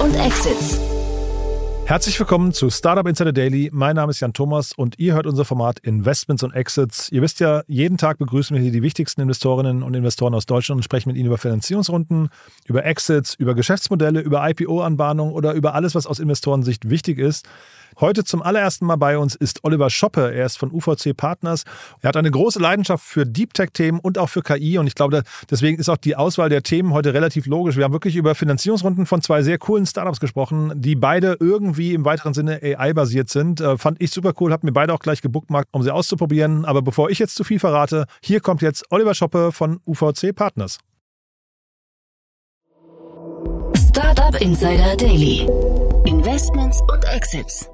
und Exits. Herzlich willkommen zu Startup Insider Daily. Mein Name ist Jan Thomas und ihr hört unser Format Investments und Exits. Ihr wisst ja, jeden Tag begrüßen wir hier die wichtigsten Investorinnen und Investoren aus Deutschland und sprechen mit ihnen über Finanzierungsrunden, über Exits, über Geschäftsmodelle, über IPO-Anbahnung oder über alles, was aus Investorensicht wichtig ist. Heute zum allerersten Mal bei uns ist Oliver Schoppe. Er ist von UVC Partners. Er hat eine große Leidenschaft für Deep Tech-Themen und auch für KI. Und ich glaube, deswegen ist auch die Auswahl der Themen heute relativ logisch. Wir haben wirklich über Finanzierungsrunden von zwei sehr coolen Startups gesprochen, die beide irgendwie im weiteren Sinne AI-basiert sind. Äh, fand ich super cool, habe mir beide auch gleich gebookmarkt, um sie auszuprobieren. Aber bevor ich jetzt zu viel verrate, hier kommt jetzt Oliver Schoppe von UVC Partners. Startup Insider Daily. Investments und Exits.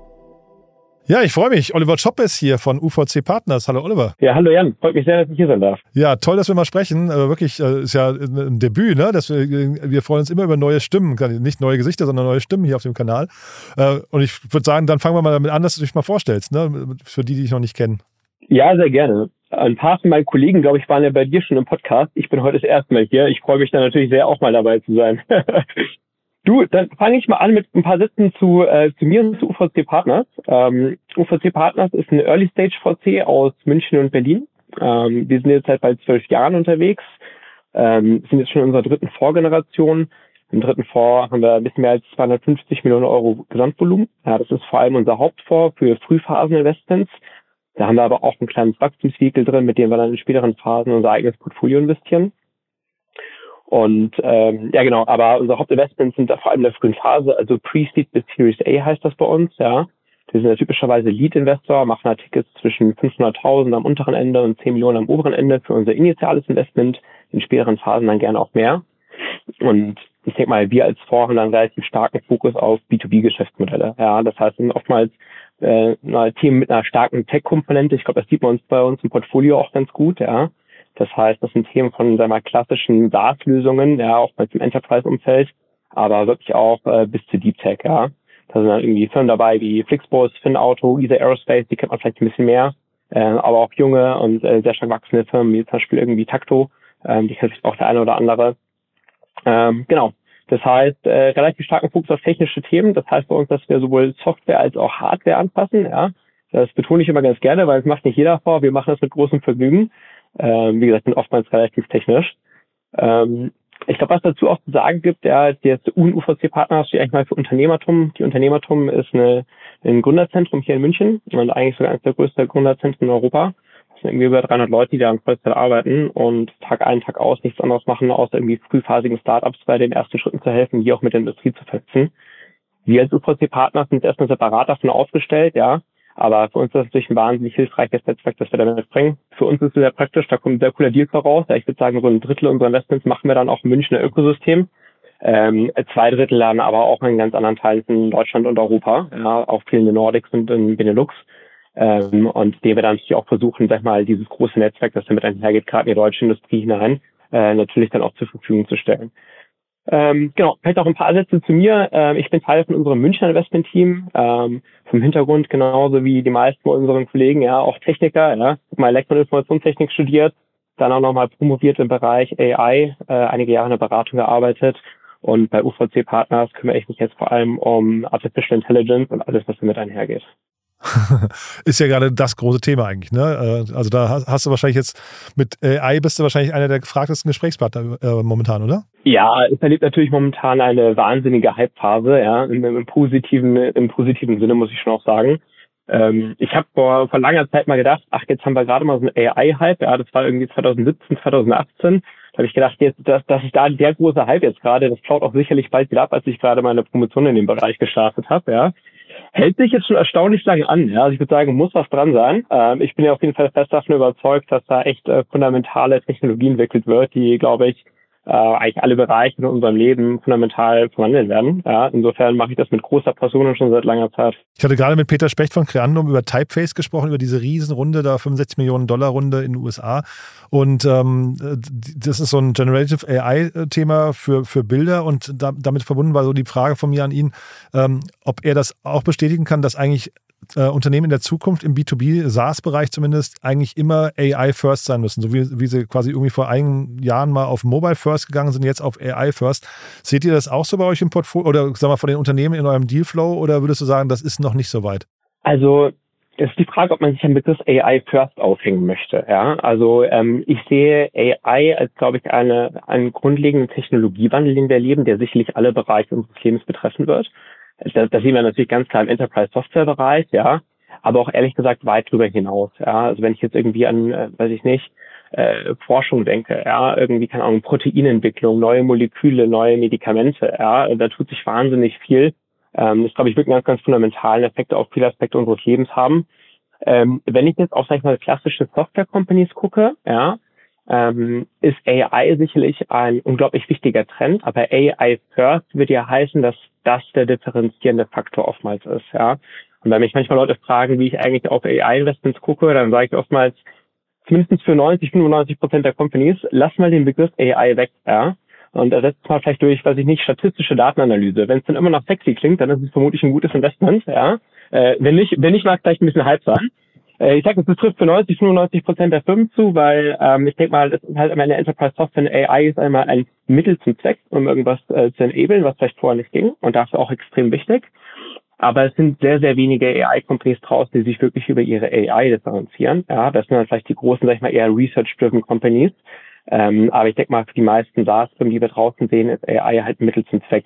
Ja, ich freue mich. Oliver Chopp ist hier von UVC Partners. Hallo Oliver. Ja, hallo Jan. Freut mich sehr, dass ich hier sein darf. Ja, toll, dass wir mal sprechen. Äh, wirklich, äh, ist ja ein Debüt, ne? Das, wir freuen uns immer über neue Stimmen. Nicht neue Gesichter, sondern neue Stimmen hier auf dem Kanal. Äh, und ich würde sagen, dann fangen wir mal damit an, dass du dich mal vorstellst, ne? Für die, die dich noch nicht kennen. Ja, sehr gerne. Ein paar von meinen Kollegen, glaube ich, waren ja bei dir schon im Podcast. Ich bin heute das erste Mal hier. Ich freue mich dann natürlich sehr, auch mal dabei zu sein. Du, dann fange ich mal an mit ein paar Sätzen zu, äh, zu mir und zu UVC Partners. Ähm, UVC Partners ist ein Early Stage VC aus München und Berlin. Ähm, wir sind jetzt seit bald zwölf Jahren unterwegs, ähm, sind jetzt schon in unserer dritten Vorgeneration. Im dritten Fonds haben wir ein bisschen mehr als 250 Millionen Euro Gesamtvolumen. Ja, das ist vor allem unser Hauptfonds für Frühphasen-Investments. Da haben wir aber auch ein kleines Wachstumsvehikel drin, mit dem wir dann in späteren Phasen unser eigenes Portfolio investieren. Und ähm, ja genau, aber unsere Hauptinvestments sind da vor allem in der frühen Phase, also Pre-Seed bis Series A heißt das bei uns, ja. Wir sind ja typischerweise Lead-Investor, machen da Tickets zwischen 500.000 am unteren Ende und 10 Millionen am oberen Ende für unser initiales Investment, in späteren Phasen dann gerne auch mehr. Und ich denke mal, wir als Fonds haben dann relativ starken Fokus auf B2B-Geschäftsmodelle. Ja, das heißt, sind oftmals äh, Themen mit einer starken Tech-Komponente. Ich glaube, das sieht man uns bei uns im Portfolio auch ganz gut, ja. Das heißt, das sind Themen von sagen wir, klassischen SaaS-Lösungen, ja, auch bei dem Enterprise-Umfeld, aber wirklich auch äh, bis zu Deep Tech, ja. Da sind dann irgendwie Firmen dabei wie Flixbus, FinAuto, ESA Aerospace, die kennt man vielleicht ein bisschen mehr, äh, aber auch junge und äh, sehr stark wachsende Firmen, wie zum Beispiel irgendwie Takto, ähm, die kennt vielleicht auch der eine oder andere. Ähm, genau. Das heißt, äh, relativ starken Fokus auf technische Themen. Das heißt bei uns, dass wir sowohl Software als auch Hardware anpassen, ja. Das betone ich immer ganz gerne, weil es macht nicht jeder vor. Wir machen das mit großem Vergnügen. Ähm, wie gesagt, bin oftmals relativ technisch. Ähm, ich glaube, was dazu auch zu sagen gibt, ja, der UNUVC-Partner steht eigentlich mal für Unternehmertum. Die Unternehmertum ist eine, ein Gründerzentrum hier in München und eigentlich sogar eines der größten Gründerzentren in Europa. Das sind irgendwie über 300 Leute, die da in Vollzeit arbeiten und Tag ein, Tag aus nichts anderes machen, außer irgendwie frühphasigen Startups bei den ersten Schritten zu helfen, die auch mit der Industrie zu vernetzen. Wir als UVC-Partner sind erstmal separat davon aufgestellt, ja, aber für uns ist das natürlich ein wahnsinnig hilfreiches Netzwerk, das wir damit bringen. Für uns ist es sehr praktisch, da kommt ein sehr cooler Deal voraus. Ich würde sagen, so ein Drittel unserer Investments machen wir dann auch im Münchner Ökosystem. Ähm, zwei Drittel dann aber auch in ganz anderen Teilen in Deutschland und Europa, ja, auch vielen in den Nordics und in Benelux. Ähm, und dem wir dann natürlich auch versuchen, sag mal, dieses große Netzwerk, das damit einhergeht, gerade in die deutsche Industrie hinein, äh, natürlich dann auch zur Verfügung zu stellen. Ähm, genau, vielleicht auch ein paar Sätze zu mir. Ähm, ich bin Teil von unserem Münchner Investment-Team. Ähm, vom Hintergrund genauso wie die meisten unserer Kollegen, ja, auch Techniker, ja. Mal Elektro- und Informationstechnik studiert, dann auch nochmal promoviert im Bereich AI, äh, einige Jahre in der Beratung gearbeitet. Und bei UVC Partners kümmere ich mich jetzt vor allem um Artificial Intelligence und alles, was damit einhergeht. ist ja gerade das große Thema eigentlich. Ne? Äh, also da hast du wahrscheinlich jetzt mit AI bist du wahrscheinlich einer der gefragtesten Gesprächspartner äh, momentan, oder? Ja, es erlebt natürlich momentan eine wahnsinnige Hype-Phase, ja, im, im, positiven, im positiven Sinne muss ich schon auch sagen. Ähm, ich habe vor, vor langer Zeit mal gedacht, ach, jetzt haben wir gerade mal so einen AI-Hype, ja, das war irgendwie 2017, 2018. Da habe ich gedacht, jetzt, das, das ist da der große Hype jetzt gerade, das flaut auch sicherlich bald wieder ab, als ich gerade meine Promotion in dem Bereich gestartet habe, ja hält sich jetzt schon erstaunlich lange an. Ja? Also ich würde sagen, muss was dran sein. Ähm, ich bin ja auf jeden Fall fest davon überzeugt, dass da echt äh, fundamentale Technologie entwickelt wird, die, glaube ich, äh, eigentlich alle Bereiche in unserem Leben fundamental verwandeln werden. Ja, insofern mache ich das mit großer Passion schon seit langer Zeit. Ich hatte gerade mit Peter Specht von Creandum über Typeface gesprochen, über diese Riesenrunde, da 65 Millionen Dollar Runde in den USA. Und ähm, das ist so ein Generative AI-Thema für, für Bilder und da, damit verbunden war so die Frage von mir an ihn, ähm, ob er das auch bestätigen kann, dass eigentlich äh, Unternehmen in der Zukunft im B2B, SaaS-Bereich zumindest, eigentlich immer AI-First sein müssen, so wie, wie sie quasi irgendwie vor einigen Jahren mal auf Mobile-First gegangen sind, jetzt auf AI-First. Seht ihr das auch so bei euch im Portfolio oder sag mal von den Unternehmen in eurem Dealflow oder würdest du sagen, das ist noch nicht so weit? Also es ist die Frage, ob man sich am Begriff AI First aufhängen möchte. Ja, also ähm, ich sehe AI als, glaube ich, eine, einen grundlegenden Technologiewandel, den wir erleben, der sicherlich alle Bereiche unseres Lebens betreffen wird. Das, das sehen wir natürlich ganz klar im Enterprise Software Bereich, ja, aber auch ehrlich gesagt weit darüber hinaus. Ja, also wenn ich jetzt irgendwie an, äh, weiß ich nicht, äh, Forschung denke, ja, irgendwie keine Ahnung, Proteinentwicklung, neue Moleküle, neue Medikamente, ja, da tut sich wahnsinnig viel ähm, das, glaube ich, wirklich ganz, ganz fundamentalen Effekt auf viele Aspekte unseres Lebens haben. Ähm, wenn ich jetzt auf, sag ich mal, klassische Software-Companies gucke, ja, ähm, ist AI sicherlich ein unglaublich wichtiger Trend, aber AI First würde ja heißen, dass das der differenzierende Faktor oftmals ist, ja. Und wenn mich manchmal Leute fragen, wie ich eigentlich auf AI-Investments gucke, dann sage ich oftmals, zumindest für 90, 95 Prozent der Companies, lass mal den Begriff AI weg, ja und ersetzt mal vielleicht durch, weiß ich nicht, statistische Datenanalyse. Wenn es dann immer noch sexy klingt, dann ist es vermutlich ein gutes Investment, ja. Äh, wenn nicht, wenn nicht, mag vielleicht ein bisschen Hype sein. Äh, ich sage, das trifft für 90, 95 Prozent der Firmen zu, weil ähm, ich denke mal, das ist halt am Ende Enterprise Software AI ist einmal ein Mittel zum Zweck, um irgendwas äh, zu enablen, was vielleicht vorher nicht ging und dafür auch extrem wichtig. Aber es sind sehr, sehr wenige AI-Companies draußen, die sich wirklich über ihre AI differenzieren. Ja, das sind dann vielleicht die großen, sag ich mal, eher Research-driven Companies, ähm, aber ich denke mal, für die meisten SaaS-Firmen, die wir draußen sehen, ist AI halt ein Mittel zum Zweck.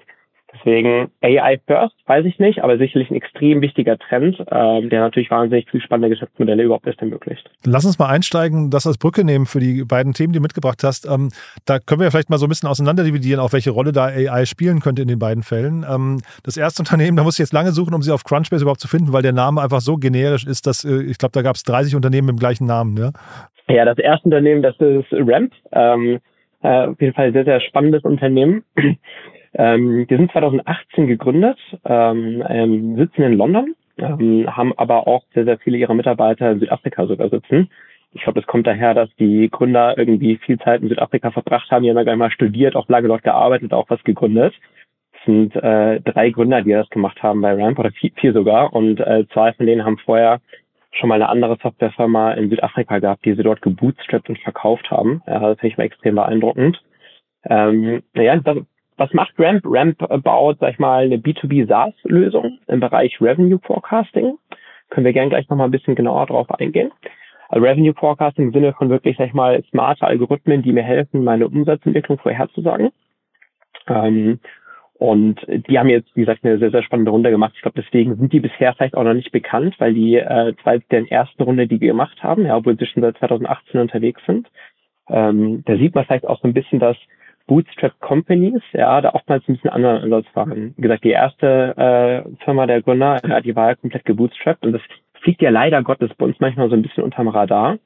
Deswegen AI first, weiß ich nicht, aber sicherlich ein extrem wichtiger Trend, ähm, der natürlich wahnsinnig viel spannende Geschäftsmodelle überhaupt erst ermöglicht. Lass uns mal einsteigen, das als Brücke nehmen für die beiden Themen, die du mitgebracht hast. Ähm, da können wir vielleicht mal so ein bisschen auseinander dividieren, auch welche Rolle da AI spielen könnte in den beiden Fällen. Ähm, das erste Unternehmen, da muss ich jetzt lange suchen, um sie auf Crunchbase überhaupt zu finden, weil der Name einfach so generisch ist, dass äh, ich glaube, da gab es 30 Unternehmen mit dem gleichen Namen. Ja? Ja, das erste Unternehmen, das ist Ramp. Ähm, äh, auf jeden Fall ein sehr, sehr spannendes Unternehmen. Ähm, die sind 2018 gegründet, ähm, ähm, sitzen in London, ähm, haben aber auch sehr, sehr viele ihrer Mitarbeiter in Südafrika sogar sitzen. Ich glaube, das kommt daher, dass die Gründer irgendwie viel Zeit in Südafrika verbracht haben. Die haben ja gar mal studiert, auch lange dort gearbeitet, auch was gegründet. Es sind äh, drei Gründer, die das gemacht haben bei Ramp, oder vier, vier sogar. Und äh, zwei von denen haben vorher schon mal eine andere Softwarefirma in Südafrika gehabt, die sie dort gebootstrapped und verkauft haben. Ja, das finde ich mal extrem beeindruckend. Ähm, naja, das, was macht Ramp? Ramp baut, sag ich mal, eine B2B SaaS-Lösung im Bereich Revenue Forecasting. Können wir gerne gleich nochmal ein bisschen genauer drauf eingehen. Also Revenue Forecasting im Sinne von wirklich, sag ich mal, smarte Algorithmen, die mir helfen, meine Umsatzentwicklung vorherzusagen. Ähm, und die haben jetzt, wie gesagt, eine sehr, sehr spannende Runde gemacht. Ich glaube, deswegen sind die bisher vielleicht auch noch nicht bekannt, weil die äh, zwei der ersten Runde, die gemacht haben, ja, obwohl sie schon seit 2018 unterwegs sind. Ähm, da sieht man vielleicht auch so ein bisschen, dass Bootstrap Companies, ja, da oftmals ein bisschen anderen Ansatz fahren. Wie gesagt, die erste äh, Firma der Gründer, ja, die war ja komplett gebootstrapped und das fliegt ja leider Gottes bei uns manchmal so ein bisschen unterm Radar.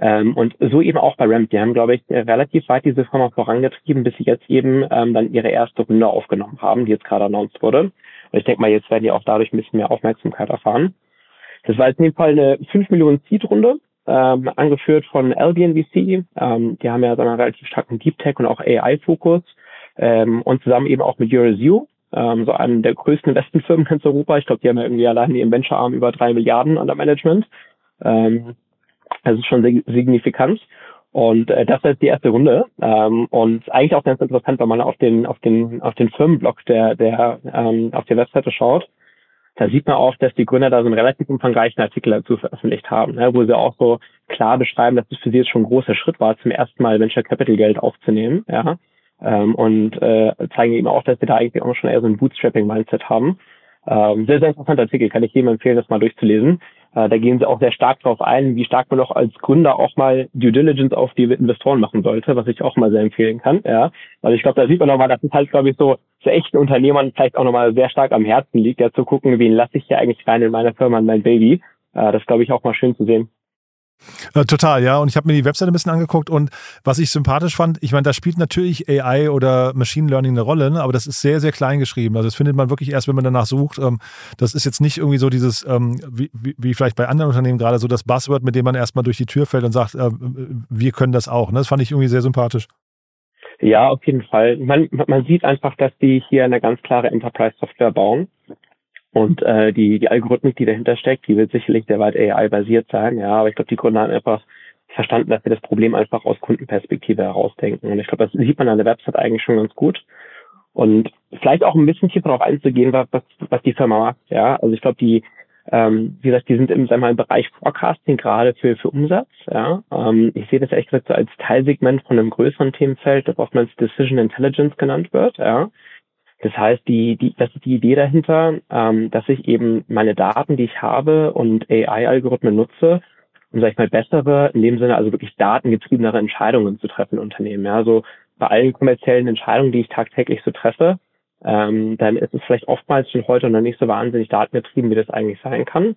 Ähm, und so eben auch bei Ramp. Die haben, glaube ich, relativ weit diese Firma vorangetrieben, bis sie jetzt eben ähm, dann ihre erste Runde aufgenommen haben, die jetzt gerade announced wurde. Und ich denke mal, jetzt werden die auch dadurch ein bisschen mehr Aufmerksamkeit erfahren. Das war jetzt in dem Fall eine 5 Millionen Seed-Runde, ähm, angeführt von Albion VC. Ähm, die haben ja so einen relativ starken Deep Tech und auch AI-Fokus. Ähm, und zusammen eben auch mit Eurozoo, ähm, so einem der größten Investmentfirmen in Europa. Ich glaube, die haben ja irgendwie allein im Venture-Arm über drei Milliarden an der Management. Ähm, das ist schon signifikant. Und äh, das ist die erste Runde. Ähm, und eigentlich auch ganz interessant, wenn man auf den, auf den, auf den Firmenblog der, der ähm, auf der Webseite schaut. Da sieht man auch, dass die Gründer da so einen relativ umfangreichen Artikel dazu veröffentlicht haben, ne, wo sie auch so klar beschreiben, dass es für sie jetzt schon ein großer Schritt war, zum ersten Mal Venture Capital Geld aufzunehmen. Ja, ähm, und äh, zeigen eben auch, dass sie da eigentlich auch schon eher so ein Bootstrapping-Mindset haben. Ähm, sehr, sehr interessanter Artikel, kann ich jedem empfehlen, das mal durchzulesen. Äh, da gehen sie auch sehr stark darauf ein, wie stark man auch als Gründer auch mal Due Diligence auf die Investoren machen sollte, was ich auch mal sehr empfehlen kann. Ja, also ich glaube, da sieht man nochmal, dass es halt, glaube ich, so zu echten Unternehmern vielleicht auch nochmal sehr stark am Herzen liegt, ja zu gucken, wen lasse ich hier eigentlich rein in meine Firma, in mein Baby. Äh, das glaube ich auch mal schön zu sehen. Äh, total, ja. Und ich habe mir die Webseite ein bisschen angeguckt und was ich sympathisch fand, ich meine, da spielt natürlich AI oder Machine Learning eine Rolle, ne? aber das ist sehr, sehr klein geschrieben. Also das findet man wirklich erst, wenn man danach sucht. Ähm, das ist jetzt nicht irgendwie so dieses, ähm, wie, wie, vielleicht bei anderen Unternehmen gerade so das Buzzword, mit dem man erstmal durch die Tür fällt und sagt, äh, wir können das auch. Ne? Das fand ich irgendwie sehr sympathisch. Ja, auf jeden Fall. Man, man sieht einfach, dass die hier eine ganz klare Enterprise-Software bauen Und äh, die, die Algorithmik, die dahinter steckt, die wird sicherlich sehr weit AI-basiert sein, ja, aber ich glaube, die Gründer haben einfach verstanden, dass wir das Problem einfach aus Kundenperspektive herausdenken. Und ich glaube, das sieht man an der Website eigentlich schon ganz gut. Und vielleicht auch ein bisschen tiefer darauf einzugehen, was, was die Firma macht. Ja, also ich glaube, die, ähm, wie gesagt, die sind im, sagen wir mal, im Bereich Forecasting gerade für, für Umsatz. Ja, ähm, ich sehe das ehrlich gesagt so als Teilsegment von einem größeren Themenfeld, das oftmals Decision Intelligence genannt wird. Ja, das heißt, die, die, das ist die Idee dahinter, ähm, dass ich eben meine Daten, die ich habe und AI-Algorithmen nutze, um, sag ich mal, bessere, in dem Sinne also wirklich datengetriebenere Entscheidungen zu treffen in Unternehmen. Ja, so bei allen kommerziellen Entscheidungen, die ich tagtäglich so treffe, ähm, dann ist es vielleicht oftmals schon heute noch nicht so wahnsinnig datengetrieben, wie das eigentlich sein kann.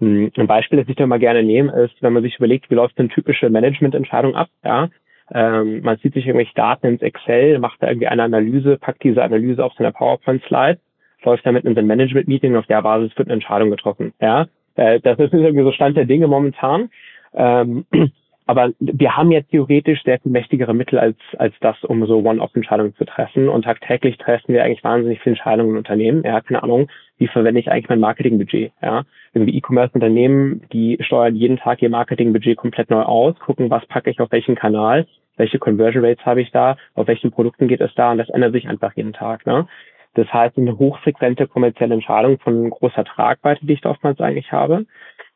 Hm, ein Beispiel, das ich da mal gerne nehme, ist, wenn man sich überlegt, wie läuft eine typische Managemententscheidung ab, ja, ähm, man zieht sich irgendwelche Daten ins Excel, macht da irgendwie eine Analyse, packt diese Analyse auf seiner PowerPoint-Slide, läuft damit in sein Management-Meeting und auf der Basis wird eine Entscheidung getroffen. Ja, äh, das ist irgendwie so Stand der Dinge momentan. Ähm, aber wir haben ja theoretisch sehr viel mächtigere Mittel als, als das, um so One-Off-Entscheidungen zu treffen. Und tagtäglich treffen wir eigentlich wahnsinnig viele Entscheidungen in Unternehmen. Ja, keine Ahnung, wie verwende ich eigentlich mein Marketingbudget? Ja, irgendwie E-Commerce-Unternehmen, die steuern jeden Tag ihr Marketingbudget komplett neu aus, gucken, was packe ich auf welchen Kanal, welche Conversion Rates habe ich da, auf welchen Produkten geht es da und das ändert sich einfach jeden Tag. Ne? Das heißt, eine hochfrequente kommerzielle Entscheidung von großer Tragweite, die ich da oftmals eigentlich habe.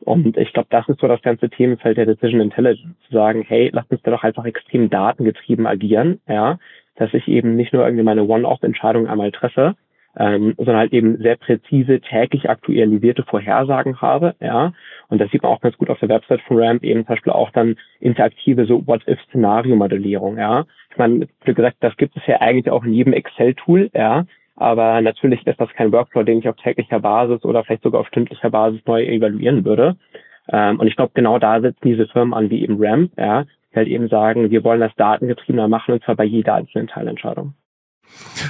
Und ich glaube, das ist so das ganze Themenfeld der Decision Intelligence, zu sagen, hey, lass uns da doch einfach extrem datengetrieben agieren, ja, dass ich eben nicht nur irgendwie meine One-Off-Entscheidung einmal treffe, ähm, sondern halt eben sehr präzise, täglich aktualisierte Vorhersagen habe, ja. Und das sieht man auch ganz gut auf der Website von Ramp, eben zum Beispiel auch dann interaktive so What-if-Szenario-Modellierung, ja. Ich meine, wie gesagt, das gibt es ja eigentlich auch in jedem Excel-Tool, ja. Aber natürlich ist das kein Workflow, den ich auf täglicher Basis oder vielleicht sogar auf stündlicher Basis neu evaluieren würde. Ähm, und ich glaube, genau da sitzen diese Firmen an wie eben Ramp, ja, die halt eben sagen, wir wollen das datengetriebener machen und zwar bei jeder einzelnen Teilentscheidung.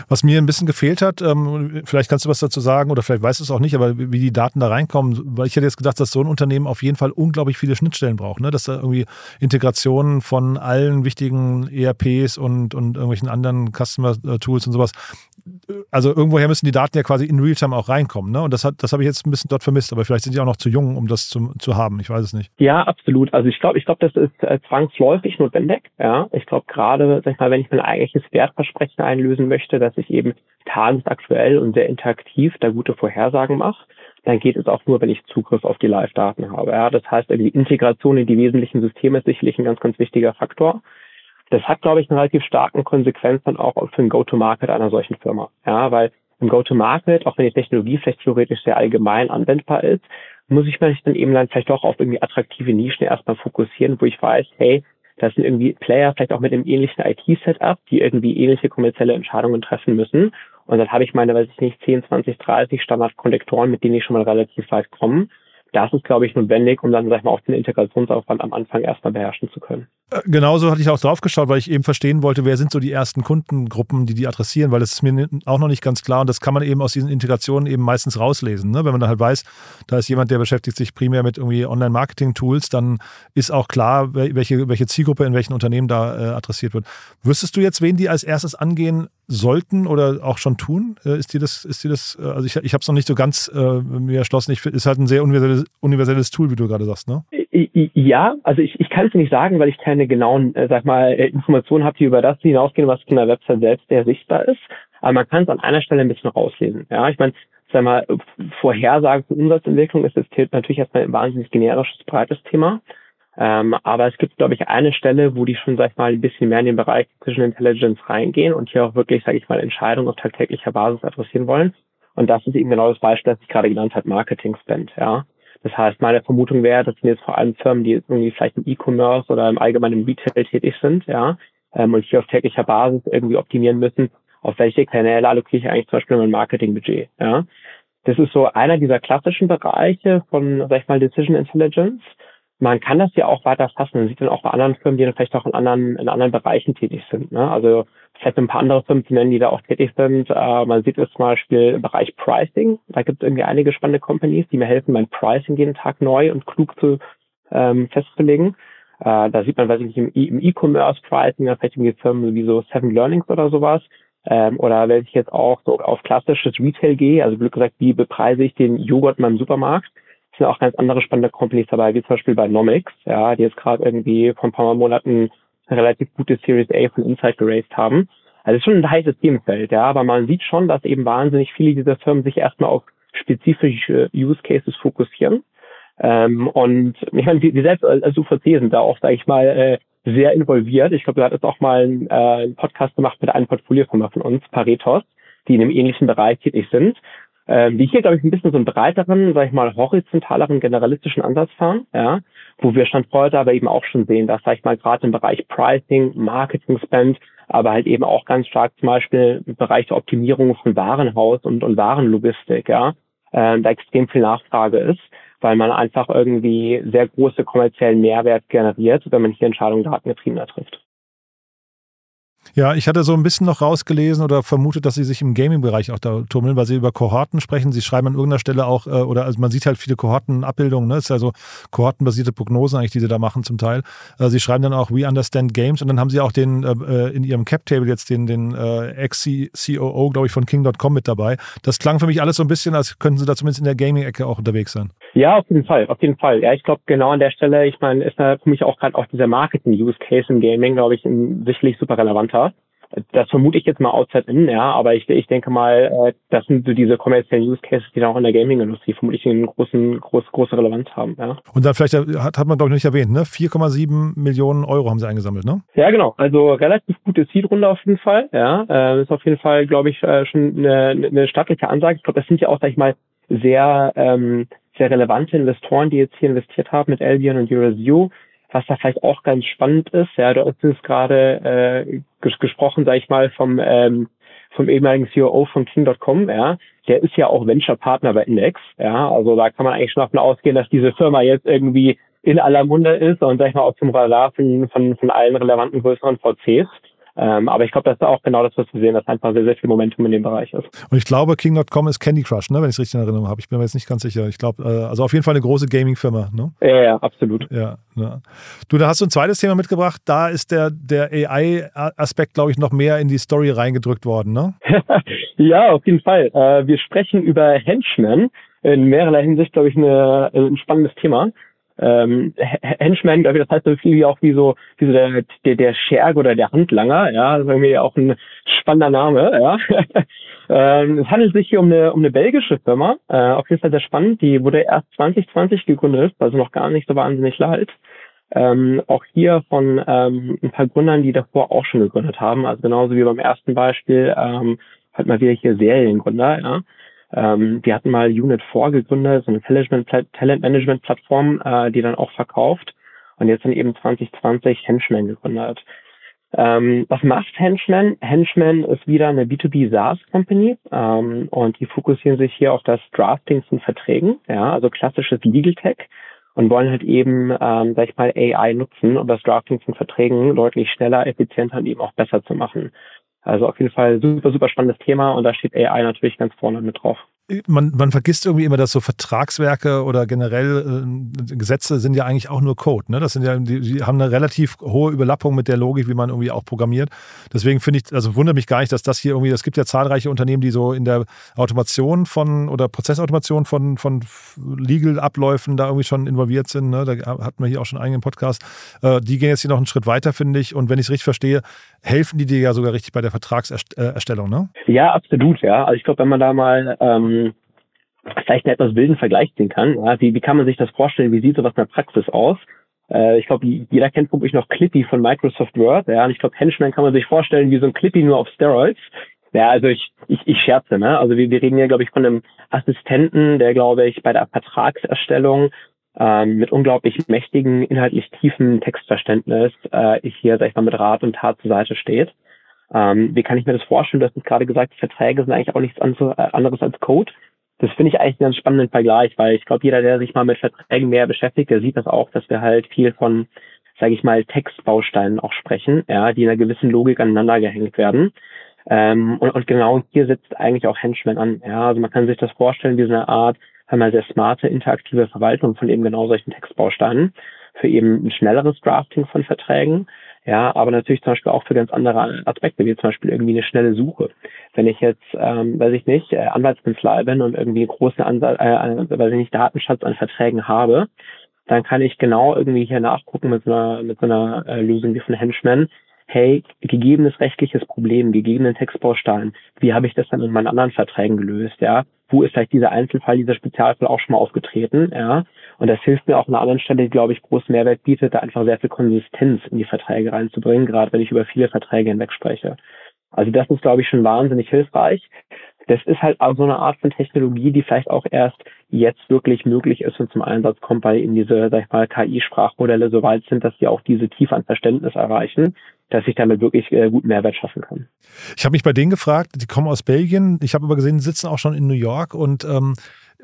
Was mir ein bisschen gefehlt hat, ähm, vielleicht kannst du was dazu sagen oder vielleicht weißt du es auch nicht, aber wie die Daten da reinkommen, weil ich hätte jetzt gedacht, dass so ein Unternehmen auf jeden Fall unglaublich viele Schnittstellen braucht, ne? dass da irgendwie Integrationen von allen wichtigen ERPs und, und irgendwelchen anderen Customer-Tools und sowas. Also irgendwoher müssen die Daten ja quasi in Realtime auch reinkommen. Ne? Und das, das habe ich jetzt ein bisschen dort vermisst, aber vielleicht sind die auch noch zu jung, um das zu, zu haben. Ich weiß es nicht. Ja, absolut. Also ich glaube, ich glaube, das ist äh, zwangsläufig notwendig. Ja, ich glaube gerade, sag ich mal, wenn ich mein eigentliches Wertversprechen einlösen möchte, dass ich eben tagesaktuell und sehr interaktiv da gute Vorhersagen mache, dann geht es auch nur, wenn ich Zugriff auf die Live-Daten habe. Ja, das heißt, die Integration in die wesentlichen Systeme ist sicherlich ein ganz, ganz wichtiger Faktor. Das hat, glaube ich, eine relativ starken Konsequenz dann auch für ein Go-to-Market einer solchen Firma. Ja, weil im Go-to-Market, auch wenn die Technologie vielleicht theoretisch sehr allgemein anwendbar ist, muss ich mich dann eben dann vielleicht doch auf irgendwie attraktive Nischen erstmal fokussieren, wo ich weiß, hey, das sind irgendwie Player vielleicht auch mit einem ähnlichen IT-Setup, die irgendwie ähnliche kommerzielle Entscheidungen treffen müssen. Und dann habe ich meine, weiß ich nicht, 10, 20, 30 Standardkonnektoren, mit denen ich schon mal relativ weit komme das ist, glaube ich, notwendig, um dann, sag ich mal, auch den Integrationsaufwand am Anfang erstmal beherrschen zu können. Äh, genauso hatte ich auch drauf geschaut, weil ich eben verstehen wollte, wer sind so die ersten Kundengruppen, die die adressieren, weil das ist mir auch noch nicht ganz klar und das kann man eben aus diesen Integrationen eben meistens rauslesen. Ne? Wenn man dann halt weiß, da ist jemand, der beschäftigt sich primär mit irgendwie Online-Marketing-Tools, dann ist auch klar, welche, welche Zielgruppe in welchen Unternehmen da äh, adressiert wird. Wüsstest du jetzt, wen die als erstes angehen sollten oder auch schon tun? Äh, ist dir das, ist dir das, äh, also ich, ich habe es noch nicht so ganz äh, mir erschlossen. Ich, ist halt ein sehr universelles, universelles Tool, wie du gerade sagst, ne? Ja, also ich, ich kann es nicht sagen, weil ich keine genauen, äh, sag mal, äh, Informationen habe, die über das hinausgehen, was in der Website selbst sehr sichtbar ist. Aber man kann es an einer Stelle ein bisschen rauslesen. Ja, ich meine, sag mal, Vorhersagen für Umsatzentwicklung ist jetzt natürlich erstmal ein wahnsinnig generisches, breites Thema. Ähm, aber es gibt, glaube ich, eine Stelle, wo die schon, sag ich mal, ein bisschen mehr in den Bereich Decision Intelligence reingehen und hier auch wirklich, sage ich mal, Entscheidungen auf tagtäglicher Basis adressieren wollen. Und das ist eben genau das Beispiel, das ich gerade genannt habe, Marketing Spend, ja. Das heißt, meine Vermutung wäre, das sind jetzt vor allem Firmen, die irgendwie vielleicht im E-Commerce oder im allgemeinen Retail tätig sind, ja, ähm, und hier auf täglicher Basis irgendwie optimieren müssen, auf welche Kanäle allokiere ich eigentlich zum Beispiel mein Marketingbudget, ja. Das ist so einer dieser klassischen Bereiche von, sag ich mal, Decision Intelligence man kann das ja auch weiter fassen. Man sieht dann auch bei anderen Firmen, die dann vielleicht auch in anderen, in anderen Bereichen tätig sind. Ne? Also vielleicht ein paar andere Firmen zu nennen, die da auch tätig sind. Äh, man sieht es zum Beispiel im Bereich Pricing. Da gibt es irgendwie einige spannende Companies, die mir helfen, mein Pricing jeden Tag neu und klug zu ähm, festzulegen. Äh, da sieht man, weiß ich nicht, im E-Commerce Pricing, da vielleicht irgendwie Firmen wie so Seven Learnings oder sowas, Ähm, oder wenn ich jetzt auch so auf klassisches Retail gehe, also wie gesagt, wie bepreise ich den Joghurt in meinem Supermarkt, sind auch ganz andere spannende Companies dabei, wie zum Beispiel bei Nomics, ja, die jetzt gerade irgendwie vor ein paar Monaten eine relativ gute Series A von Insight geraced haben. Also es ist schon ein heißes Themenfeld, ja, aber man sieht schon, dass eben wahnsinnig viele dieser Firmen sich erstmal auf spezifische Use Cases fokussieren. Ähm, und ich meine, wir selbst als UVC sind da auch, sage ich mal, äh, sehr involviert. Ich glaube, du hattest auch mal einen, äh, einen Podcast gemacht mit einem Portfoliofirma von uns, Paretos, die in einem ähnlichen Bereich tätig sind. Ähm, die hier, glaube ich, ein bisschen so einen breiteren, sag ich mal, horizontaleren, generalistischen Ansatz fahren, ja, wo wir Stand heute aber eben auch schon sehen, dass, sag ich mal, gerade im Bereich Pricing, Marketing Spend, aber halt eben auch ganz stark zum Beispiel im Bereich der Optimierung von Warenhaus und, und Warenlogistik, ja, äh, da extrem viel Nachfrage ist weil man einfach irgendwie sehr große kommerziellen Mehrwert generiert, wenn man hier Entscheidungen datengetriebener trifft. Ja, ich hatte so ein bisschen noch rausgelesen oder vermutet, dass sie sich im Gaming-Bereich auch da tummeln, weil sie über Kohorten sprechen. Sie schreiben an irgendeiner Stelle auch, äh, oder also man sieht halt viele Kohortenabbildungen, ne? Es ist also kohortenbasierte Prognosen eigentlich, die sie da machen zum Teil. Äh, sie schreiben dann auch We Understand Games und dann haben sie auch den äh, in ihrem Cap-Table jetzt den, den Ex-COO, glaube ich, von King.com mit dabei. Das klang für mich alles so ein bisschen, als könnten sie da zumindest in der Gaming-Ecke auch unterwegs sein. Ja, auf jeden Fall, auf jeden Fall. Ja, ich glaube genau an der Stelle, ich meine, ist da für mich auch gerade auch dieser Marketing-Use-Case im Gaming, glaube ich, sicherlich super relevanter. Das vermute ich jetzt mal outside in, ja, aber ich, ich denke mal, äh, das sind so diese kommerziellen Use Cases, die dann auch in der Gaming-Industrie vermutlich einen großen, groß, große Relevanz haben, ja. Und dann vielleicht, äh, hat, hat man glaube ich nicht erwähnt, ne? 4,7 Millionen Euro haben sie eingesammelt, ne? Ja, genau. Also relativ gute Seed-Runde auf jeden Fall, ja. Äh, ist auf jeden Fall, glaube ich, äh, schon eine, eine stattliche Ansage. Ich glaube, das sind ja auch, sag ich mal, sehr, ähm, sehr relevante Investoren, die jetzt hier investiert haben mit Albion und Eurasio was da vielleicht auch ganz spannend ist, ja, du hast jetzt gerade äh, ges gesprochen, sag ich mal, vom ähm, vom ehemaligen COO von King.com, ja, der ist ja auch Venture-Partner bei Index, ja, also da kann man eigentlich schon davon ausgehen, dass diese Firma jetzt irgendwie in aller Munde ist und sag ich mal auf dem Radar von, von, von allen relevanten größeren VCs. Ähm, aber ich glaube, das ist auch genau das, was wir sehen, dass einfach sehr, sehr viel Momentum in dem Bereich ist. Und ich glaube, King.com ist Candy Crush, ne, wenn ich es richtig in Erinnerung habe. Ich bin mir jetzt nicht ganz sicher. Ich glaube, äh, also auf jeden Fall eine große Gaming-Firma. Ne? Ja, ja, absolut. Ja, ja. Du, da hast du ein zweites Thema mitgebracht. Da ist der, der AI-Aspekt, glaube ich, noch mehr in die Story reingedrückt worden, ne? ja, auf jeden Fall. Äh, wir sprechen über Henchmen. In mehrerlei Hinsicht, glaube ich, eine, ein spannendes Thema ähm, Henchman, glaube ich, das heißt so viel wie auch wie so, wie so der, der, der Scherge oder der Handlanger, ja, das ist irgendwie auch ein spannender Name, ja. ähm, es handelt sich hier um eine, um eine belgische Firma, äh, auf jeden Fall sehr spannend, die wurde erst 2020 gegründet, also noch gar nicht so wahnsinnig alt. Ähm, auch hier von ähm, ein paar Gründern, die davor auch schon gegründet haben, also genauso wie beim ersten Beispiel, ähm, halt mal wieder hier Seriengründer, ja. Ähm, die hatten mal Unit 4 gegründet, so eine Talent-Management-Plattform, äh, die dann auch verkauft und jetzt dann eben 2020 Henchman gegründet. Ähm, was macht Henchman? Henchman ist wieder eine B2B SaaS Company ähm, und die fokussieren sich hier auf das Drafting von Verträgen, ja, also klassisches Legal Tech und wollen halt eben, ähm, sag ich mal, AI nutzen, um das Drafting von Verträgen deutlich schneller, effizienter und eben auch besser zu machen. Also auf jeden Fall super, super spannendes Thema und da steht AI natürlich ganz vorne mit drauf man, man vergisst irgendwie immer, dass so Vertragswerke oder generell äh, Gesetze sind ja eigentlich auch nur Code. Ne? Das sind ja, die, die, haben eine relativ hohe Überlappung mit der Logik, wie man irgendwie auch programmiert. Deswegen finde ich, also wundert mich gar nicht, dass das hier irgendwie, es gibt ja zahlreiche Unternehmen, die so in der Automation von oder Prozessautomation von, von Legal-Abläufen da irgendwie schon involviert sind. Ne? Da hatten wir hier auch schon einen Podcast. Äh, die gehen jetzt hier noch einen Schritt weiter, finde ich. Und wenn ich es richtig verstehe, helfen die dir ja sogar richtig bei der Vertragserstellung, ne? Ja, absolut, ja. Also ich glaube, wenn man da mal ähm, vielleicht einen etwas wilden Vergleich ziehen kann, ja, wie, wie kann man sich das vorstellen, wie sieht sowas in der Praxis aus? Äh, ich glaube, jeder kennt vermutlich noch Clippy von Microsoft Word, ja, und ich glaube, Henchman kann man sich vorstellen wie so ein Clippy nur auf Steroids. Ja, also ich, ich, ich scherze, ne? Also wir, wir reden hier, glaube ich, von einem Assistenten, der, glaube ich, bei der Vertragserstellung ähm, mit unglaublich mächtigen, inhaltlich tiefen Textverständnis äh, hier, sag ich mal, mit Rat und Tat zur Seite steht. Ähm, wie kann ich mir das vorstellen? Du hast gerade gesagt, Verträge sind eigentlich auch nichts äh, anderes als Code. Das finde ich eigentlich einen ganz spannenden Vergleich, weil ich glaube, jeder, der sich mal mit Verträgen mehr beschäftigt, der sieht das auch, dass wir halt viel von, sage ich mal, Textbausteinen auch sprechen, ja, die in einer gewissen Logik aneinander gehängt werden. Ähm, und, und genau hier sitzt eigentlich auch Henchman an. Ja, also man kann sich das vorstellen wie so eine Art einmal sehr smarte, interaktive Verwaltung von eben genau solchen Textbausteinen für eben ein schnelleres Drafting von Verträgen, Ja, aber natürlich zum Beispiel auch für ganz andere Aspekte, wie zum Beispiel irgendwie eine schnelle Suche. Wenn ich jetzt, ähm, weiß ich nicht, äh, Anwaltskanzlei bin und irgendwie einen großen Ansatz, äh, weiß ich nicht, Datenschatz an Verträgen habe, dann kann ich genau irgendwie hier nachgucken mit so einer, mit so einer äh, Lösung wie von Henchman, hey, gegebenes rechtliches Problem, gegebenen Textbaustein, wie habe ich das dann in meinen anderen Verträgen gelöst, ja? Wo ist vielleicht dieser Einzelfall, dieser Spezialfall auch schon mal aufgetreten, ja? Und das hilft mir auch an einer anderen Stelle, die, glaube ich, großen Mehrwert bietet, da einfach sehr viel Konsistenz in die Verträge reinzubringen, gerade wenn ich über viele Verträge hinweg spreche. Also das ist, glaube ich, schon wahnsinnig hilfreich. Das ist halt auch so eine Art von Technologie, die vielleicht auch erst jetzt wirklich möglich ist und zum Einsatz kommt, weil eben diese, sag ich mal, KI-Sprachmodelle so weit sind, dass sie auch diese Tiefe an Verständnis erreichen, dass ich damit wirklich äh, guten Mehrwert schaffen kann. Ich habe mich bei denen gefragt, die kommen aus Belgien. Ich habe aber gesehen, die sitzen auch schon in New York und ähm,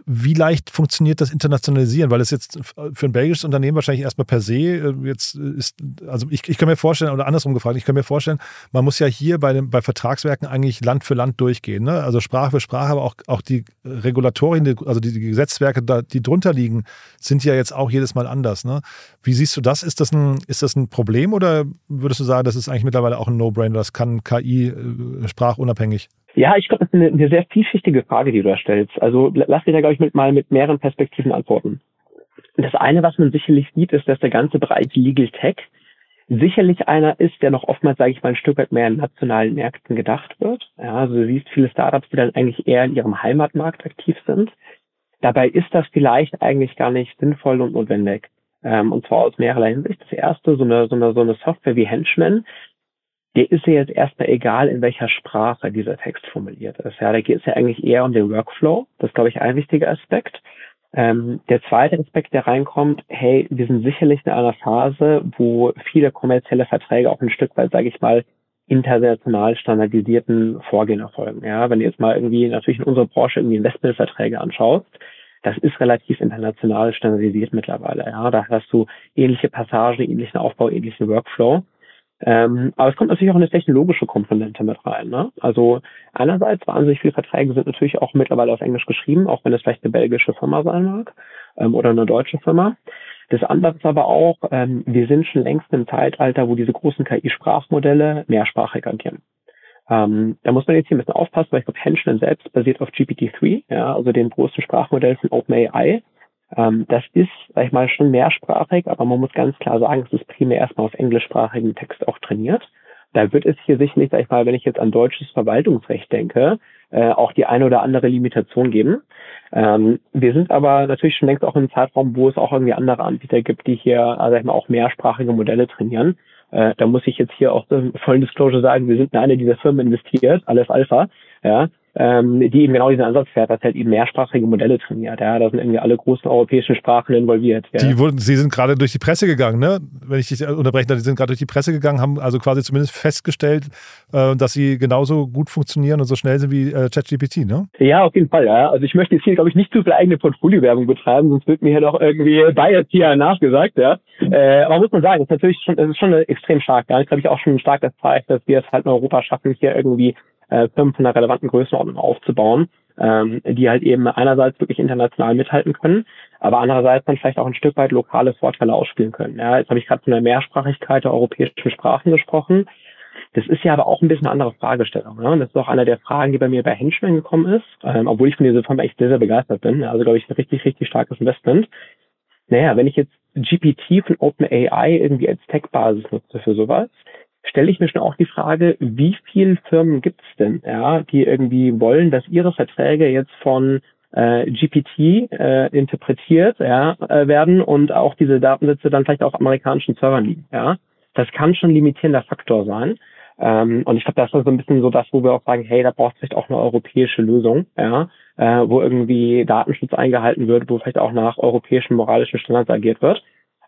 wie leicht funktioniert das Internationalisieren? Weil es jetzt für ein belgisches Unternehmen wahrscheinlich erstmal per se äh, jetzt ist, also ich, ich kann mir vorstellen, oder andersrum gefragt, ich kann mir vorstellen, man muss ja hier bei, den, bei Vertragswerken eigentlich Land für Land durchgehen. Ne? Also Sprache für Sprache, aber auch, auch die Regulatorien, also die, die Gesetzwerke, die drunter liegen, sind ja jetzt auch jedes Mal anders. Ne? Wie siehst du das? Ist das, ein, ist das ein Problem oder würdest du sagen, das ist eigentlich mittlerweile auch ein No-Brainer? Das kann KI äh, sprachunabhängig? Ja, ich glaube, das ist eine, eine, sehr vielschichtige Frage, die du da stellst. Also lass mich da, glaube ich, mit, mal mit mehreren Perspektiven antworten. Das eine, was man sicherlich sieht, ist, dass der ganze Bereich Legal Tech sicherlich einer ist, der noch oftmals, sage ich mal, ein Stück weit mehr in nationalen Märkten gedacht wird. Ja, also du siehst viele Startups, die dann eigentlich eher in ihrem Heimatmarkt aktiv sind. Dabei ist das vielleicht eigentlich gar nicht sinnvoll und notwendig. Ähm, und zwar aus mehrerlei Hinsicht. Das erste, so eine, so eine, so eine Software wie Henchman, der ist ja jetzt erstmal egal, in welcher Sprache dieser Text formuliert ist. Ja, da geht es ja eigentlich eher um den Workflow. Das ist, glaube ich, ein wichtiger Aspekt. Ähm, der zweite Aspekt, der reinkommt, hey, wir sind sicherlich in einer Phase, wo viele kommerzielle Verträge auch ein Stück weit, sage ich mal, international standardisierten Vorgehen erfolgen. Ja, wenn du jetzt mal irgendwie natürlich in unserer Branche irgendwie Investmentverträge anschaust, das ist relativ international standardisiert mittlerweile. Ja, da hast du ähnliche Passagen, ähnlichen Aufbau, ähnlichen Workflow. Ähm, aber es kommt natürlich auch eine technologische Komponente mit rein. Ne? Also einerseits wahnsinnig viele Verträge sind natürlich auch mittlerweile auf Englisch geschrieben, auch wenn es vielleicht eine belgische Firma sein mag ähm, oder eine deutsche Firma. Das andere ist aber auch, ähm, wir sind schon längst im Zeitalter, wo diese großen KI-Sprachmodelle mehrsprachig agieren. Ähm, da muss man jetzt hier ein bisschen aufpassen, weil ich glaube, Henchman selbst basiert auf GPT-3, ja, also dem großen Sprachmodell von OpenAI. Ähm, das ist, sag ich mal, schon mehrsprachig, aber man muss ganz klar sagen, es ist primär erstmal auf englischsprachigen Text auch trainiert. Da wird es hier sicherlich, sag ich mal, wenn ich jetzt an deutsches Verwaltungsrecht denke, äh, auch die eine oder andere Limitation geben. Ähm, wir sind aber natürlich schon längst auch im Zeitraum, wo es auch irgendwie andere Anbieter gibt, die hier, also sag ich mal, auch mehrsprachige Modelle trainieren. Äh, da muss ich jetzt hier auch äh, vollen Disclosure sagen, wir sind in eine dieser Firmen investiert, alles Alpha, ja, ähm, die eben genau diesen Ansatz fährt, dass halt eben mehrsprachige Modelle trainiert. Ja, da sind irgendwie alle großen europäischen Sprachen involviert. Ja. Die wurden, sie sind gerade durch die Presse gegangen, ne? Wenn ich dich unterbreche, die sind gerade durch die Presse gegangen, haben also quasi zumindest festgestellt, äh, dass sie genauso gut funktionieren und so schnell sind wie äh, ChatGPT, ne? Ja, auf jeden Fall. Ja. Also ich möchte jetzt hier, glaube ich, nicht zu viel eigene Portfolio-Werbung betreiben, sonst wird mir hier noch irgendwie Bias hier nachgesagt, ja. Äh, aber muss man sagen, das ist natürlich schon, das ist schon extrem stark. Ja. Ich glaube, ich auch schon stark das zeigt, dass wir es halt in Europa schaffen, hier irgendwie äh, Firmen von einer relevanten Größenordnung aufzubauen, ähm, die halt eben einerseits wirklich international mithalten können, aber andererseits dann vielleicht auch ein Stück weit lokale Vorteile ausspielen können. Ja, jetzt habe ich gerade von der Mehrsprachigkeit der europäischen Sprachen gesprochen. Das ist ja aber auch ein bisschen eine andere Fragestellung. Ne? Das ist auch einer der Fragen, die bei mir bei Henchman gekommen ist, ähm, obwohl ich von dieser Firma echt sehr, sehr begeistert bin. Also glaube ich, ein richtig, richtig starkes Investment. Naja, wenn ich jetzt GPT von OpenAI irgendwie als Tech-Basis nutze für sowas, stelle ich mir schon auch die Frage, wie viele Firmen gibt es denn, ja, die irgendwie wollen, dass ihre Verträge jetzt von äh, GPT äh, interpretiert ja, äh, werden und auch diese Datensätze dann vielleicht auf amerikanischen Servern liegen. Ja, das kann schon limitierender Faktor sein. Ähm, und ich glaube, das ist so ein bisschen so das, wo wir auch sagen, hey, da braucht es vielleicht auch eine europäische Lösung, ja, äh, wo irgendwie Datenschutz eingehalten wird, wo vielleicht auch nach europäischen moralischen Standards agiert wird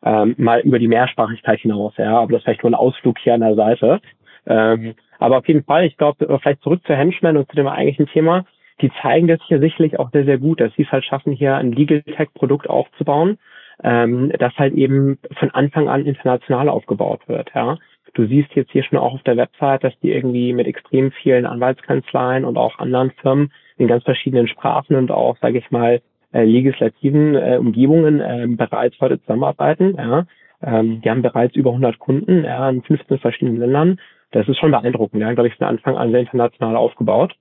ähm, mal über die Mehrsprachigkeit hinaus, ja, aber das ist vielleicht nur ein Ausflug hier an der Seite. Ähm, aber auf jeden Fall, ich glaube, äh, vielleicht zurück zu Henchman und zu dem eigentlichen Thema, die zeigen das hier sicherlich auch sehr, sehr gut, dass sie es halt schaffen, hier ein Legal Tech Produkt aufzubauen, ähm, das halt eben von Anfang an international aufgebaut wird, ja. Du siehst jetzt hier schon auch auf der Website, dass die irgendwie mit extrem vielen Anwaltskanzleien und auch anderen Firmen in ganz verschiedenen Sprachen und auch, sage ich mal, äh, legislativen äh, Umgebungen äh, bereits heute zusammenarbeiten. Ja. Ähm, die haben bereits über 100 Kunden ja, in 15 verschiedenen Ländern. Das ist schon beeindruckend. Ja, glaube ich, von Anfang an sehr international aufgebaut.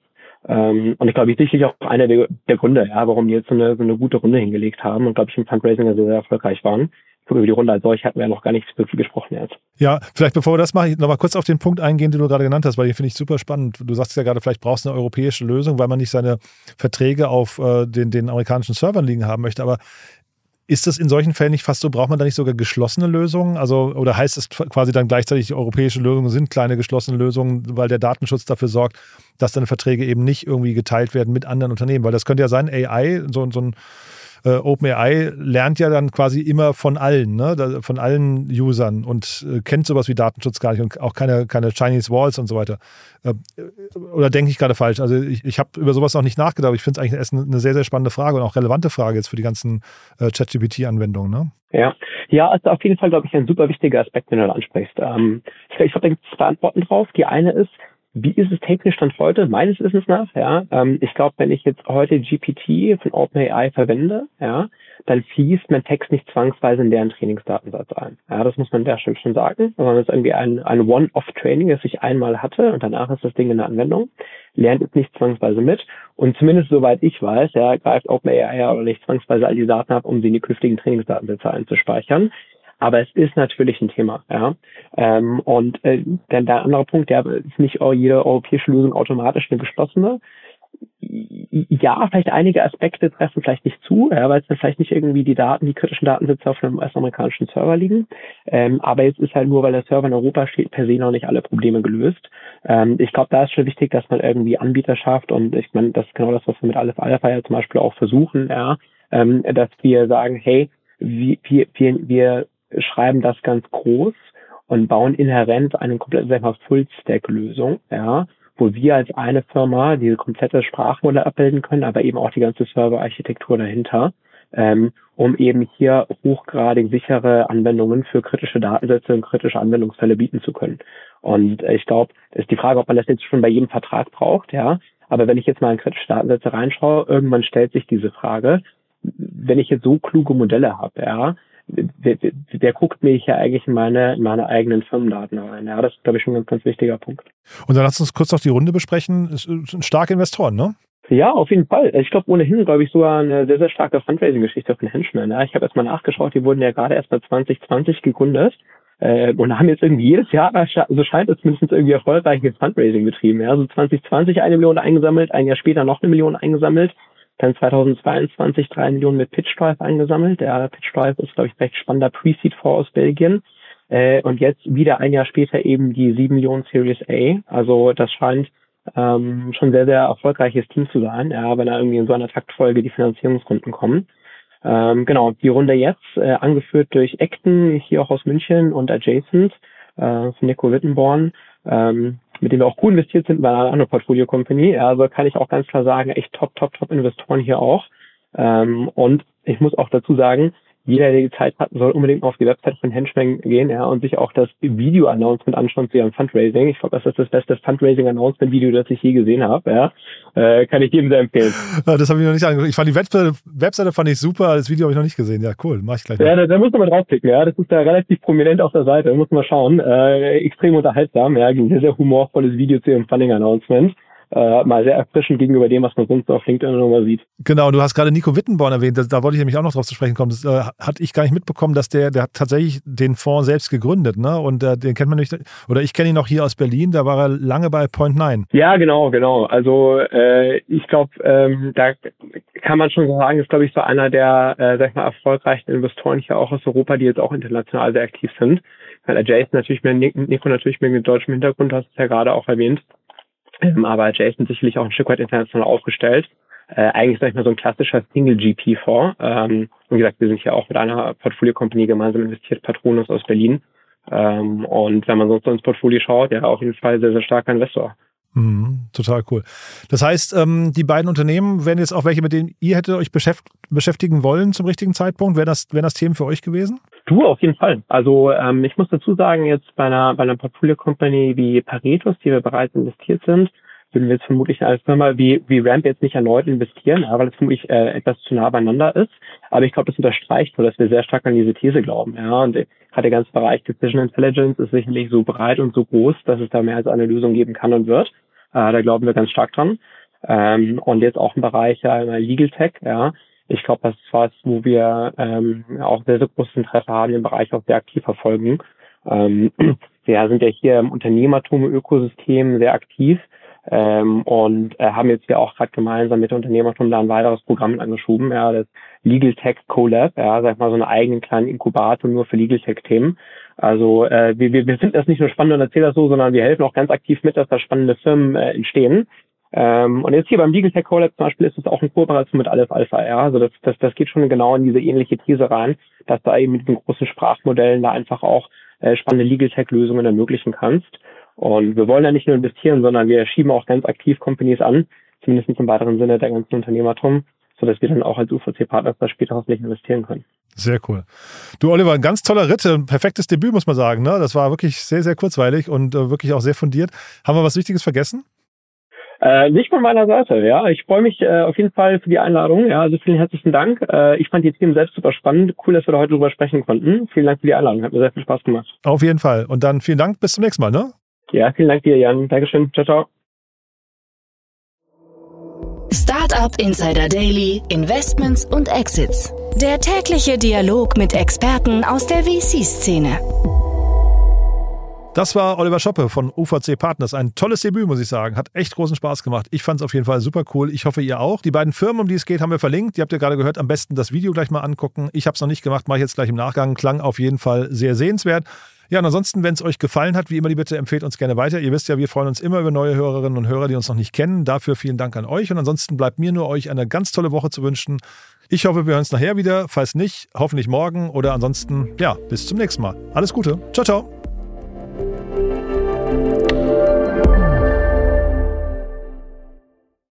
Ähm, und ich glaube, ich sicherlich auch einer der, der Gründe, ja, warum die jetzt so eine, so eine gute Runde hingelegt haben und glaube ich im Fundraising sehr, sehr erfolgreich waren. Über die Runde als solch hatten wir ja noch gar nicht wirklich gesprochen jetzt. Ja, vielleicht bevor wir das machen, noch mal kurz auf den Punkt eingehen, den du gerade genannt hast, weil den finde ich super spannend. Du sagst ja gerade, vielleicht brauchst du eine europäische Lösung, weil man nicht seine Verträge auf äh, den, den amerikanischen Servern liegen haben möchte. Aber ist das in solchen Fällen nicht fast so, braucht man da nicht sogar geschlossene Lösungen? Also, oder heißt es quasi dann gleichzeitig, europäische Lösungen sind kleine geschlossene Lösungen, weil der Datenschutz dafür sorgt, dass deine Verträge eben nicht irgendwie geteilt werden mit anderen Unternehmen? Weil das könnte ja sein, AI, so, so ein äh, OpenAI lernt ja dann quasi immer von allen, ne? von allen Usern und äh, kennt sowas wie Datenschutz gar nicht und auch keine, keine Chinese Walls und so weiter. Äh, oder denke ich gerade falsch? Also ich, ich habe über sowas noch nicht nachgedacht, aber ich finde es eigentlich eine sehr, sehr spannende Frage und auch relevante Frage jetzt für die ganzen äh, ChatGPT-Anwendungen. Ne? Ja, ja, also auf jeden Fall, glaube ich, ein super wichtiger Aspekt, den du da ansprichst. Ähm, ich glaube, da gibt es zwei Antworten drauf. Die eine ist, wie ist es technisch Stand heute? Meines Wissens nach, ja. Ähm, ich glaube, wenn ich jetzt heute GPT von OpenAI verwende, ja, dann fließt mein Text nicht zwangsweise in deren Trainingsdatensatz ein. Ja, das muss man der Stelle schon sagen. Sondern es ist irgendwie ein, ein One-Off-Training, das ich einmal hatte und danach ist das Ding in der Anwendung. Lernt es nicht zwangsweise mit. Und zumindest soweit ich weiß, ja, greift OpenAI ja auch nicht zwangsweise all die Daten ab, um sie in die künftigen Trainingsdatensätze einzuspeichern. Aber es ist natürlich ein Thema, ja. Ähm, und äh, dann der andere Punkt, der ist nicht jede europäische Lösung automatisch eine geschlossene. Ja, vielleicht einige Aspekte treffen vielleicht nicht zu, ja, weil es dann vielleicht nicht irgendwie die Daten, die kritischen Datensätze auf einem US-amerikanischen Server liegen. Ähm, aber jetzt ist halt nur, weil der Server in Europa steht, per se noch nicht alle Probleme gelöst. Ähm, ich glaube, da ist schon wichtig, dass man irgendwie Anbieter schafft und ich meine, das ist genau das, was wir mit Aleph Alpha ja zum Beispiel auch versuchen, ja, ähm, dass wir sagen, hey, wir, wir, wir schreiben das ganz groß und bauen inhärent eine komplette, sag mal, Full-Stack-Lösung, ja, wo wir als eine Firma diese komplette Sprachmodelle abbilden können, aber eben auch die ganze Server-Architektur dahinter, ähm, um eben hier hochgradig sichere Anwendungen für kritische Datensätze und kritische Anwendungsfälle bieten zu können. Und ich glaube, ist die Frage, ob man das jetzt schon bei jedem Vertrag braucht, ja. Aber wenn ich jetzt mal in kritische Datensätze reinschaue, irgendwann stellt sich diese Frage, wenn ich jetzt so kluge Modelle habe, ja, wer, wer guckt mich ja eigentlich in meine, in meine eigenen Firmendaten rein? Ja, das ist, glaube ich, schon ein ganz, ganz wichtiger Punkt. Und dann lass uns kurz noch die Runde besprechen. Es sind starke Investoren, ne? Ja, auf jeden Fall. Ich glaube ohnehin, glaube ich, sogar eine sehr, sehr starke Fundraising-Geschichte von Henchman. Ja. Ich habe erstmal nachgeschaut, die wurden ja gerade erst bei 2020 gegründet äh, und haben jetzt irgendwie jedes Jahr, so scheint es zumindest irgendwie erfolgreiches Fundraising betrieben. Ja. Also 2020 eine Million eingesammelt, ein Jahr später noch eine Million eingesammelt dann 2022 drei Millionen mit PitchDrive eingesammelt. Der PitchDrive ist, glaube ich, recht spannender Pre-Seed-Fonds aus Belgien. Äh, und jetzt wieder ein Jahr später eben die sieben Millionen Series A. Also das scheint ähm, schon sehr, sehr erfolgreiches Team zu sein, ja, wenn da irgendwie in so einer Taktfolge die Finanzierungsrunden kommen. Ähm, genau, die Runde jetzt, äh, angeführt durch Acton, hier auch aus München und Adjacent äh, von Nico Wittenborn. Ähm, mit dem wir auch gut investiert sind bei einer anderen Portfolio-Company. Also kann ich auch ganz klar sagen, echt top, top, top Investoren hier auch. Ähm, und ich muss auch dazu sagen, jeder, der die Zeit hat, soll unbedingt auf die Website von Henchman gehen ja, und sich auch das Video-Announcement anschauen zu ihrem Fundraising. Ich glaube, das ist das beste Fundraising-Announcement-Video, das ich je gesehen habe. Ja. Äh, kann ich jedem sehr empfehlen. Das habe ich noch nicht angeguckt. Ich fand die Webseite, Webseite fand ich super, das Video habe ich noch nicht gesehen. Ja, cool, mach ich gleich. Ja, da, da muss man mal draufklicken. Ja. Das ist da relativ prominent auf der Seite, da muss man schauen. Äh, extrem unterhaltsam, ja, ein sehr, sehr humorvolles Video zu ihrem Funding-Announcement äh, mal sehr erfrischend gegenüber dem, was man sonst auf LinkedIn nochmal sieht. Genau, du hast gerade Nico Wittenborn erwähnt, das, da wollte ich nämlich auch noch drauf zu sprechen kommen. Das äh, hatte ich gar nicht mitbekommen, dass der, der hat tatsächlich den Fonds selbst gegründet, ne? Und äh, den kennt man nicht, oder ich kenne ihn auch hier aus Berlin, da war er lange bei Point Nine. Ja, genau, genau. Also äh, ich glaube, ähm, da kann man schon sagen, ist glaube ich so einer der, äh, sag ich mal, erfolgreichsten Investoren hier auch aus Europa, die jetzt auch international sehr aktiv sind. Weil Jason natürlich mehr, Nico natürlich mehr mit deutschem Hintergrund, hast du ja gerade auch erwähnt. Ähm, aber Jason sicherlich auch ein Stück weit international aufgestellt. Äh, eigentlich sag ich mal so ein klassischer Single-GP-Fonds. Ähm, wie gesagt, wir sind hier auch mit einer Portfolio-Company gemeinsam investiert, Patronus aus Berlin. Ähm, und wenn man sonst ins Portfolio schaut, ja, auf jeden Fall sehr, sehr starker Investor. Mhm, total cool. Das heißt, ähm, die beiden Unternehmen wären jetzt auch welche, mit denen ihr hättet euch beschäftigen wollen zum richtigen Zeitpunkt? Wäre das, wären das Themen für euch gewesen? Du, auf jeden Fall. Also ähm, ich muss dazu sagen, jetzt bei einer, bei einer Portfolio Company wie Paretos, die wir bereits investiert sind, würden wir jetzt vermutlich als Firma wie, wie Ramp jetzt nicht erneut investieren, ja, weil es vermutlich äh, etwas zu nah beieinander ist. Aber ich glaube, das unterstreicht nur, dass wir sehr stark an diese These glauben. Ja, und gerade der ganze Bereich Decision Intelligence ist sicherlich so breit und so groß, dass es da mehr als eine Lösung geben kann und wird. Äh, da glauben wir ganz stark dran. Ähm, und jetzt auch im Bereich ja, Legal Tech, ja. Ich glaube, das ist was, wo wir ähm, auch sehr, sehr großes Interesse haben, den Bereich auch sehr aktiv verfolgen. Ähm, wir sind ja hier im Unternehmertum-Ökosystem sehr aktiv ähm, und äh, haben jetzt ja auch gerade gemeinsam mit der Unternehmertum da ein weiteres Programm angeschoben, ja, das Legal Tech Collab, ja, sag mal so einen eigenen kleinen Inkubator nur für Legal Tech Themen. Also äh, wir, wir, wir finden das nicht nur spannend und erzählen das so, sondern wir helfen auch ganz aktiv mit, dass da spannende Firmen äh, entstehen. Ähm, und jetzt hier beim Legal Tech Collab zum Beispiel ist es auch ein Kooperation mit Aleph Alpha, ja. Also das, das, das geht schon genau in diese ähnliche These rein, dass du eben mit diesen großen Sprachmodellen da einfach auch äh, spannende Legal Tech Lösungen ermöglichen kannst. Und wir wollen ja nicht nur investieren, sondern wir schieben auch ganz aktiv Companies an, zumindest im weiteren Sinne der ganzen Unternehmertum, sodass wir dann auch als UVC-Partner da später hoffentlich investieren können. Sehr cool. Du, Oliver, ein ganz toller Ritt, ein perfektes Debüt, muss man sagen. Ne? Das war wirklich sehr, sehr kurzweilig und äh, wirklich auch sehr fundiert. Haben wir was Wichtiges vergessen? Äh, nicht von meiner Seite, ja. Ich freue mich äh, auf jeden Fall für die Einladung. Ja, also vielen herzlichen Dank. Äh, ich fand die Themen selbst super spannend. Cool, dass wir da heute drüber sprechen konnten. Vielen Dank für die Einladung. Hat mir sehr viel Spaß gemacht. Auf jeden Fall. Und dann vielen Dank. Bis zum nächsten Mal, ne? Ja, vielen Dank dir, Jan. Dankeschön. Ciao, ciao. Startup Insider Daily, Investments und Exits. Der tägliche Dialog mit Experten aus der VC-Szene. Das war Oliver Schoppe von UVC Partners. Ein tolles Debüt, muss ich sagen. Hat echt großen Spaß gemacht. Ich fand es auf jeden Fall super cool. Ich hoffe, ihr auch. Die beiden Firmen, um die es geht, haben wir verlinkt. Die habt ihr gerade gehört. Am besten das Video gleich mal angucken. Ich habe es noch nicht gemacht, mache ich jetzt gleich im Nachgang. Klang auf jeden Fall sehr sehenswert. Ja, und ansonsten, wenn es euch gefallen hat, wie immer die Bitte, empfehlt uns gerne weiter. Ihr wisst ja, wir freuen uns immer über neue Hörerinnen und Hörer, die uns noch nicht kennen. Dafür vielen Dank an euch. Und ansonsten bleibt mir nur euch eine ganz tolle Woche zu wünschen. Ich hoffe, wir hören uns nachher wieder. Falls nicht, hoffentlich morgen. Oder ansonsten, ja, bis zum nächsten Mal. Alles Gute. Ciao, ciao. Thank you.